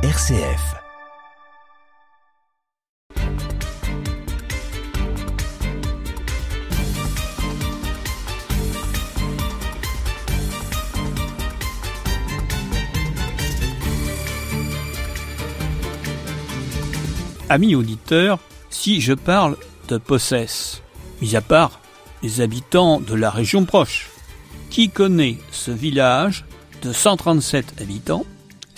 RCF. Amis auditeurs, si je parle de Possès, mis à part les habitants de la région proche, qui connaît ce village de 137 habitants,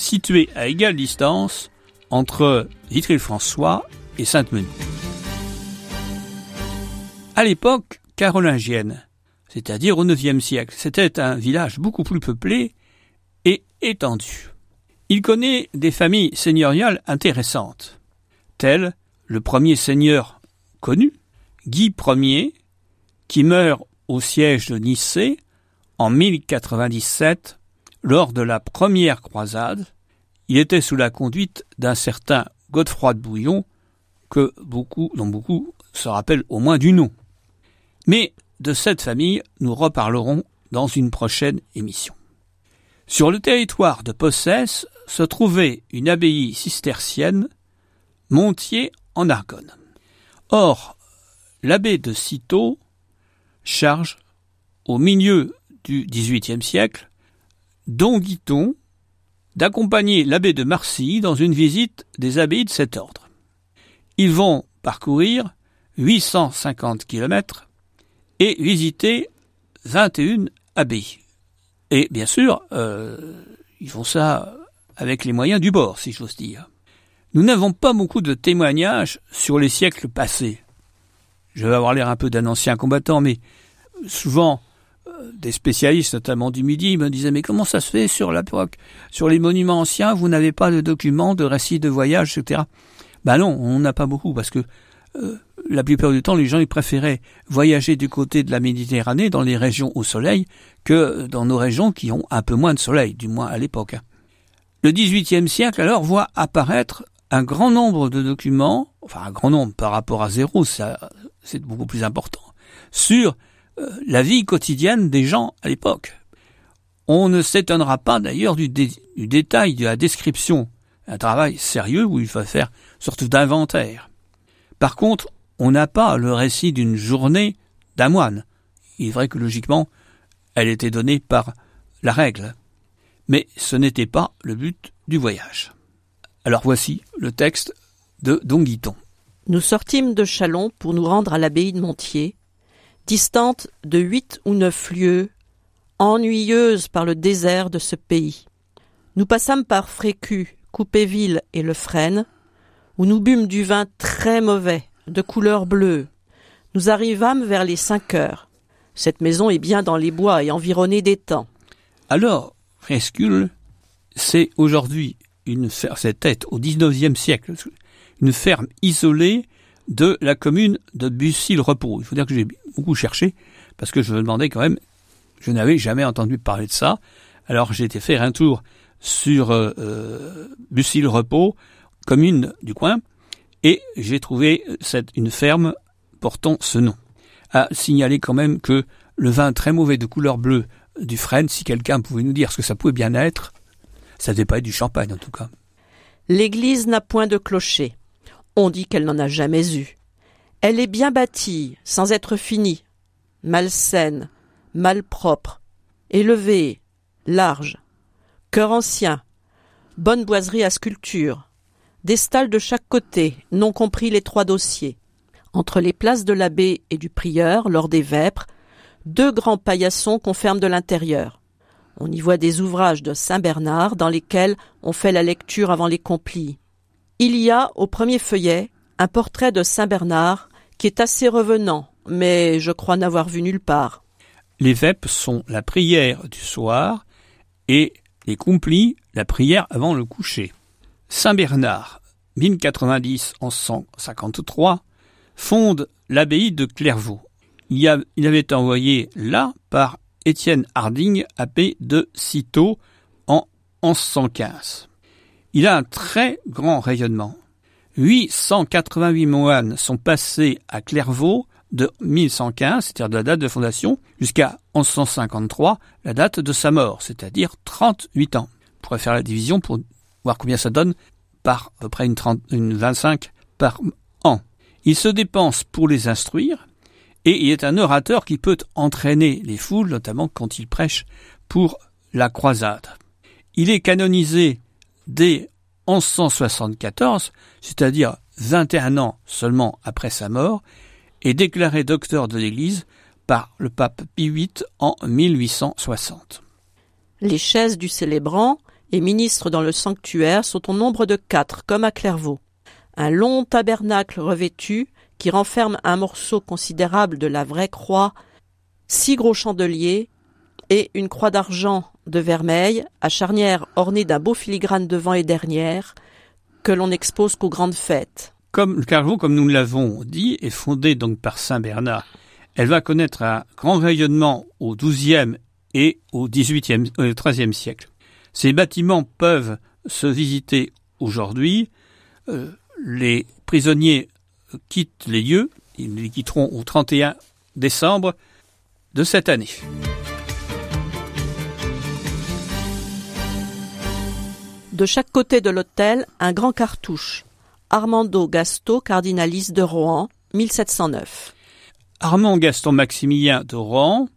situé à égale distance entre Vitry-le-François et Sainte-Menehould À l'époque carolingienne, c'est-à-dire au IXe siècle, c'était un village beaucoup plus peuplé et étendu. Il connaît des familles seigneuriales intéressantes tel le premier seigneur connu, Guy Ier, qui meurt au siège de Nicée en 1097 lors de la première croisade. Il était sous la conduite d'un certain Godefroy de Bouillon, que beaucoup, dont beaucoup se rappellent au moins du nom. Mais de cette famille, nous reparlerons dans une prochaine émission. Sur le territoire de Possès se trouvait une abbaye cistercienne Montier en Argonne. Or, l'abbé de Cîteaux charge, au milieu du XVIIIe siècle, Don Guiton d'accompagner l'abbé de Marcy dans une visite des abbés de cet ordre. Ils vont parcourir 850 kilomètres et visiter 21 abbés. Et bien sûr, euh, ils font ça avec les moyens du bord, si j'ose dire. Nous n'avons pas beaucoup de témoignages sur les siècles passés. Je vais avoir l'air un peu d'un ancien combattant, mais souvent des spécialistes, notamment du Midi, me disaient mais comment ça se fait sur l'époque, sur les monuments anciens, vous n'avez pas de documents, de récits de voyage, etc. Ben non, on n'a pas beaucoup parce que euh, la plupart du temps, les gens ils préféraient voyager du côté de la Méditerranée, dans les régions au soleil, que dans nos régions qui ont un peu moins de soleil, du moins à l'époque. Le XVIIIe siècle alors voit apparaître un grand nombre de documents, enfin un grand nombre par rapport à zéro, c'est beaucoup plus important, sur la vie quotidienne des gens à l'époque. On ne s'étonnera pas d'ailleurs du, détail de la description, un travail sérieux où il faut faire sorte d'inventaire. Par contre, on n'a pas le récit d'une journée d'un moine. Il est vrai que logiquement, elle était donnée par la règle. Mais ce n'était pas le but du voyage. Alors voici le texte de Don Guiton. Nous sortîmes de Chalon pour nous rendre à l'abbaye de Montier, distante de huit ou neuf lieues, ennuyeuse par le désert de ce pays. Nous passâmes par Frécu, Coupéville et Le Frêne, où nous bûmes du vin très mauvais, de couleur bleue. Nous arrivâmes vers les cinq heures. Cette maison est bien dans les bois et environnée d'étangs. Alors, Frescule, c'est aujourd'hui une c'était au XIXe siècle, une ferme isolée de la commune de Bussy-le-Repos. Il faut dire que j'ai beaucoup cherché, parce que je me demandais quand même, je n'avais jamais entendu parler de ça. Alors j'ai été faire un tour sur euh, euh Bussy-le-Repos, commune du coin, et j'ai trouvé cette, une ferme portant ce nom. À signaler quand même que le vin très mauvais de couleur bleue du Fresne, si quelqu'un pouvait nous dire ce que ça pouvait bien être, ça devait pas être du champagne en tout cas. L'église n'a point de clocher. Dit qu'elle n'en a jamais eu. Elle est bien bâtie, sans être finie, malsaine, malpropre, élevée, large, cœur ancien, bonne boiserie à sculpture, des stalles de chaque côté, non compris les trois dossiers. Entre les places de l'abbé et du prieur, lors des vêpres, deux grands paillassons confèrent de l'intérieur. On y voit des ouvrages de Saint Bernard dans lesquels on fait la lecture avant les complis. Il y a, au premier feuillet, un portrait de Saint Bernard qui est assez revenant, mais je crois n'avoir vu nulle part. Les vêpes sont la prière du soir et les complis la prière avant le coucher. Saint Bernard, 1090 en 153, fonde l'abbaye de Clairvaux. Il, avait envoyé là par Étienne Harding, abbé de Cîteaux, en 1115. Il a un très grand rayonnement. 888 moines sont passés à Clairvaux de 1115, c'est-à-dire de la date de fondation, jusqu'à 1153, la date de sa mort, c'est-à-dire 38 ans. On pourrait faire la division pour voir combien ça donne par à peu près une, 30, une 25 par an. Il se dépense pour les instruire, et il est un orateur qui peut entraîner les foules, notamment quand il prêche pour la croisade. Il est canonisé dès 1174, c'est-à-dire 21 ans seulement après sa mort, et déclaré docteur de l'Église par le pape Pie VIII en 1860. Les chaises du célébrant et ministres dans le sanctuaire sont au nombre de quatre, comme à Clairvaux. Un long tabernacle revêtu, qui renferme un morceau considérable de la vraie croix, six gros chandeliers et une croix d'argent de vermeil, à charnière ornée d'un beau filigrane devant et derrière, que l'on expose qu'aux grandes fêtes. Comme le Clairvaux, comme nous l'avons dit, est fondé donc par Saint Bernard. Elle va connaître un grand rayonnement au XIIe et au XVIIIe, XIIIe siècle. Ces bâtiments peuvent se visiter aujourd'hui. Euh, les prisonniers quittent les lieux. Ils les quitteront au 31 décembre de cette année. De chaque côté de l'hôtel, un grand cartouche. Armando Gasto, cardinaliste de Rohan, 1709. Armand Gaston Maximilien de Rohan,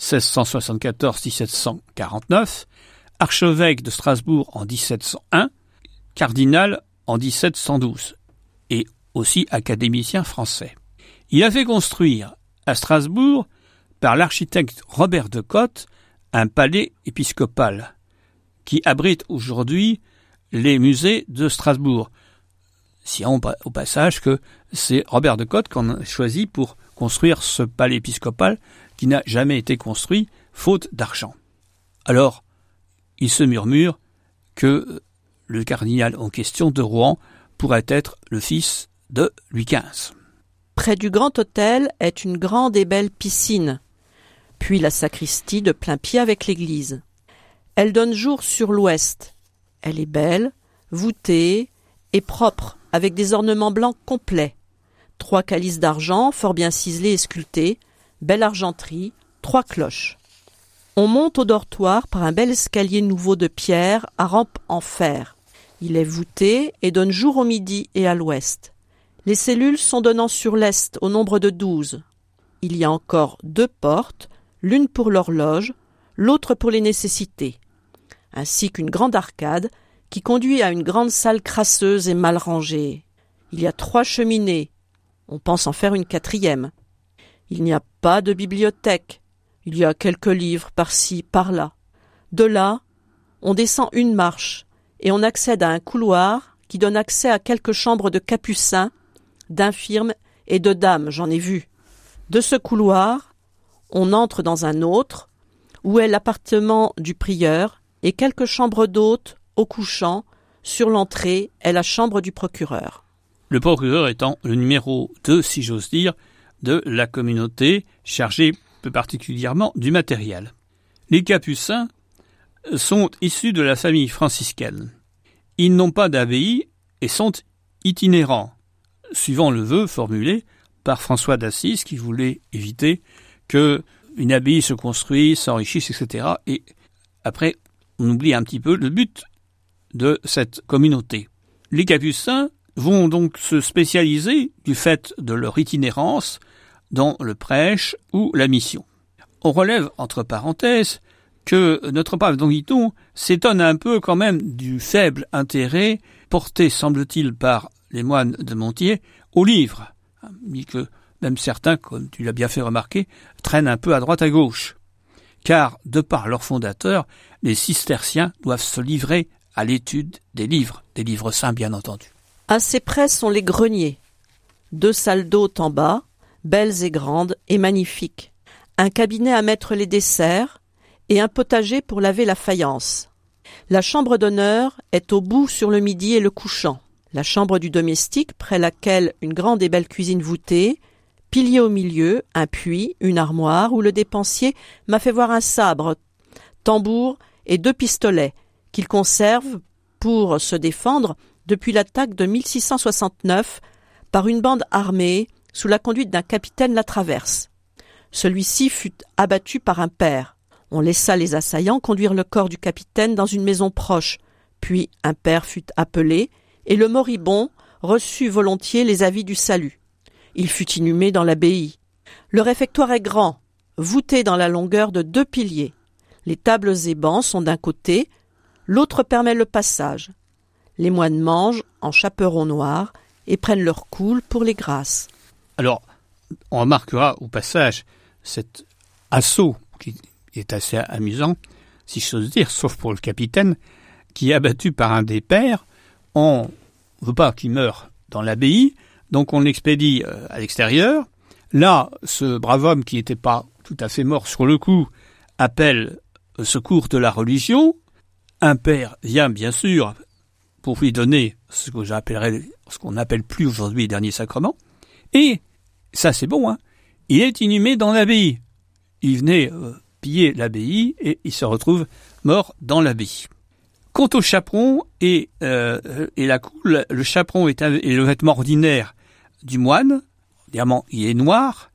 1674-1749, archevêque de Strasbourg en 1701, cardinal en 1712, et aussi académicien français. Il a fait construire à Strasbourg, par l'architecte Robert de Cotte, un palais épiscopal qui abrite aujourd'hui les musées de Strasbourg. Si on au passage que c'est Robert de Cotte qu'on a choisi pour construire ce palais épiscopal qui n'a jamais été construit faute d'argent. Alors, il se murmure que le cardinal en question de Rouen pourrait être le fils de Louis XV. Près du grand hôtel est une grande et belle piscine, puis la sacristie de plein pied avec l'église. Elle donne jour sur l'ouest. Elle est belle, voûtée et propre, avec des ornements blancs complets. Trois calices d'argent, fort bien ciselés et sculptés, belle argenterie, trois cloches. On monte au dortoir par un bel escalier nouveau de pierre à rampe en fer. Il est voûté et donne jour au midi et à l'ouest. Les cellules sont donnant sur l'est au nombre de douze. Il y a encore deux portes, l'une pour l'horloge, l'autre pour les nécessités, ainsi qu'une grande arcade qui conduit à une grande salle crasseuse et mal rangée. Il y a trois cheminées. On pense en faire une quatrième. Il n'y a pas de bibliothèque. Il y a quelques livres par-ci, par-là. De là, on descend une marche et on accède à un couloir qui donne accès à quelques chambres de capucins, d'infirmes et de dames, j'en ai vu. De ce couloir, on entre dans un autre, où est l'appartement du prieur, et quelques chambres d'hôtes au couchant. Sur l'entrée est la chambre du procureur. Le procureur étant le numéro 2, si j'ose dire, de la communauté chargée plus particulièrement du matériel. Les capucins sont issus de la famille franciscaine. Ils n'ont pas d'abbaye et sont itinérants, suivant le vœu formulé par François d'Assise qui voulait éviter que une abbaye se construise, s'enrichisse, etc. Et après, on oublie un petit peu le but de cette communauté. Les capucins vont donc se spécialiser, du fait de leur itinérance, dans le prêche ou la mission. On relève, entre parenthèses, que notre pape Don Guiton s'étonne un peu quand même du faible intérêt porté, semble-t-il, par les moines de Montier au livre, ni que même certains, comme tu l'as bien fait remarquer, traînent un peu à droite à gauche. Car, de par leur fondateur, les cisterciens doivent se livrer à l'étude des livres, des livres saints bien entendu. Assez près sont les greniers. Deux salles d'hôtes en bas, belles et grandes et magnifiques, un cabinet à mettre les desserts et un potager pour laver la faïence. La chambre d'honneur est au bout sur le midi et le couchant. La chambre du domestique, près laquelle une grande et belle cuisine voûtée, pilier au milieu, un puits, une armoire où le dépensier m'a fait voir un sabre, tambour et deux pistolets qu'il conserve pour se défendre depuis l'attaque de 1669 par une bande armée sous la conduite d'un capitaine la traverse. Celui-ci fut abattu par un père. On laissa les assaillants conduire le corps du capitaine dans une maison proche, Puis un père fut appelé, et le moribond reçut volontiers les avis du salut. Il fut inhumé dans l'abbaye. Le réfectoire est grand, voûté dans la longueur de deux piliers. Les tables et bancs sont d'un côté, l'autre permet le passage. Les moines mangent en chaperon noir et prennent leur coule pour les grâces. Alors, on remarquera au passage cet assaut qui est assez amusant, si j'ose dire, sauf pour le capitaine, qui est abattu par un des pères. On ne veut pas qu'il meure dans l'abbaye, donc on l'expédie euh, à l'extérieur. Là, ce brave homme qui n'était pas tout à fait mort sur le coup appelle secours de la religion. Un père vient bien sûr pour lui donner ce que j'appellerais, ce qu'on n'appelle plus aujourd'hui les derniers sacrements. Et ça c'est bon, hein. Il est inhumé dans l'abbaye. Il venait euh, piller l'abbaye et il se retrouve mort dans l'abbaye. Quant au chaperon et, euh, et la coule, le chaperon est, le vêtement ordinaire du moine, évidemment il est noir,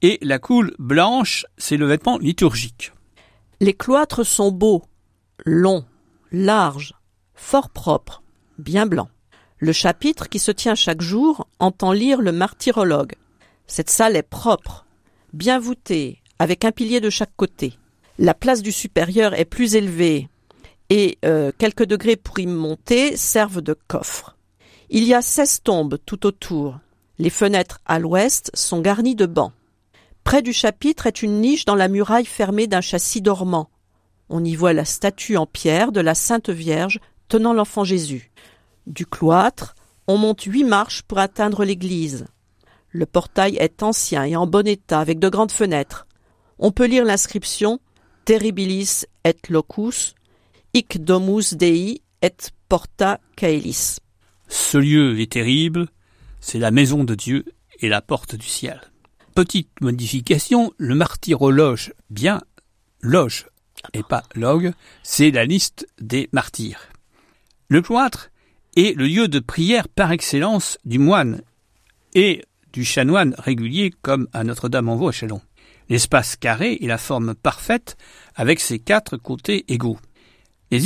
et la coule blanche, c'est le vêtement liturgique. Les cloîtres sont beaux, longs, larges, fort propres, bien blancs. Le chapitre qui se tient chaque jour entend lire le martyrologue. Cette salle est propre, bien voûtée, avec un pilier de chaque côté. La place du supérieur est plus élevée et euh, quelques degrés pour y monter servent de coffre. Il y a seize tombes tout autour. Les fenêtres à l'ouest sont garnies de bancs. Près du chapitre est une niche dans la muraille fermée d'un châssis dormant. On y voit la statue en pierre de la Sainte Vierge tenant l'enfant Jésus. Du cloître, on monte huit marches pour atteindre l'église. Le portail est ancien et en bon état, avec de grandes fenêtres. On peut lire l'inscription Terribilis et locus, hic domus Dei et porta caelis. Ce lieu est terrible, c'est la maison de Dieu et la porte du ciel. Petite modification, le martyrologe, bien loge et pas log, c'est la liste des martyrs. Le cloître est le lieu de prière par excellence du moine et du chanoine régulier comme à Notre-Dame-en-Vaux à Chalon. L'espace carré est la forme parfaite avec ses quatre côtés égaux. Les,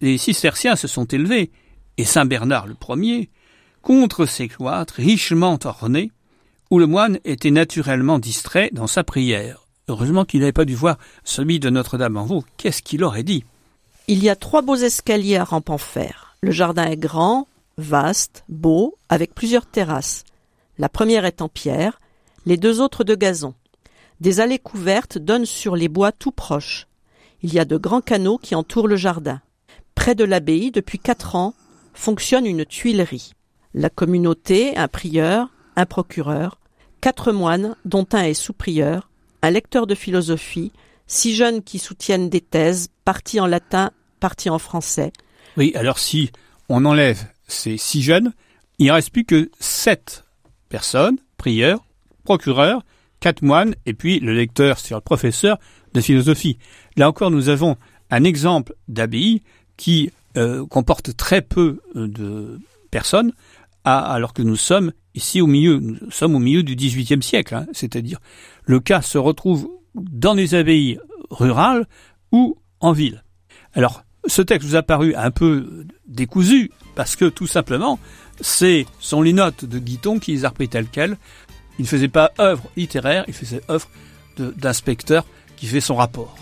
les cisterciens se sont élevés, et Saint Bernard le premier, contre ces cloîtres richement ornés, où le moine était naturellement distrait dans sa prière. Heureusement qu'il n'avait pas dû voir celui de Notre-Dame-en-Vaux. Qu'est-ce qu'il aurait dit? Il y a trois beaux escaliers à rampe en fer. Le jardin est grand, vaste, beau, avec plusieurs terrasses. La première est en pierre, les deux autres de gazon. Des allées couvertes donnent sur les bois tout proches. Il y a de grands canaux qui entourent le jardin. Près de l'abbaye, depuis quatre ans, fonctionne une tuilerie. La communauté, un prieur, un procureur, quatre moines, dont un est sous-prieur, un lecteur de philosophie, six jeunes qui soutiennent des thèses, parties en latin, parties en français. Oui, alors si on enlève ces six jeunes, il ne reste plus que sept personnes, prieurs, procureurs, quatre moines, et puis le lecteur, c'est le professeur de philosophie. Là encore, nous avons un exemple d'abbaye qui euh, comporte très peu euh, de personnes, alors que nous sommes ici au milieu, nous sommes au milieu du XVIIIe siècle, hein. c'est-à-dire le cas se retrouve dans les abbayes rurales ou en ville. Alors, ce texte vous a paru un peu décousu, parce que tout simplement, c'est sont les notes de Guiton qui les a repris telles quelles. Il ne faisait pas œuvre littéraire, il faisait œuvre d'inspecteur qui fait son rapport.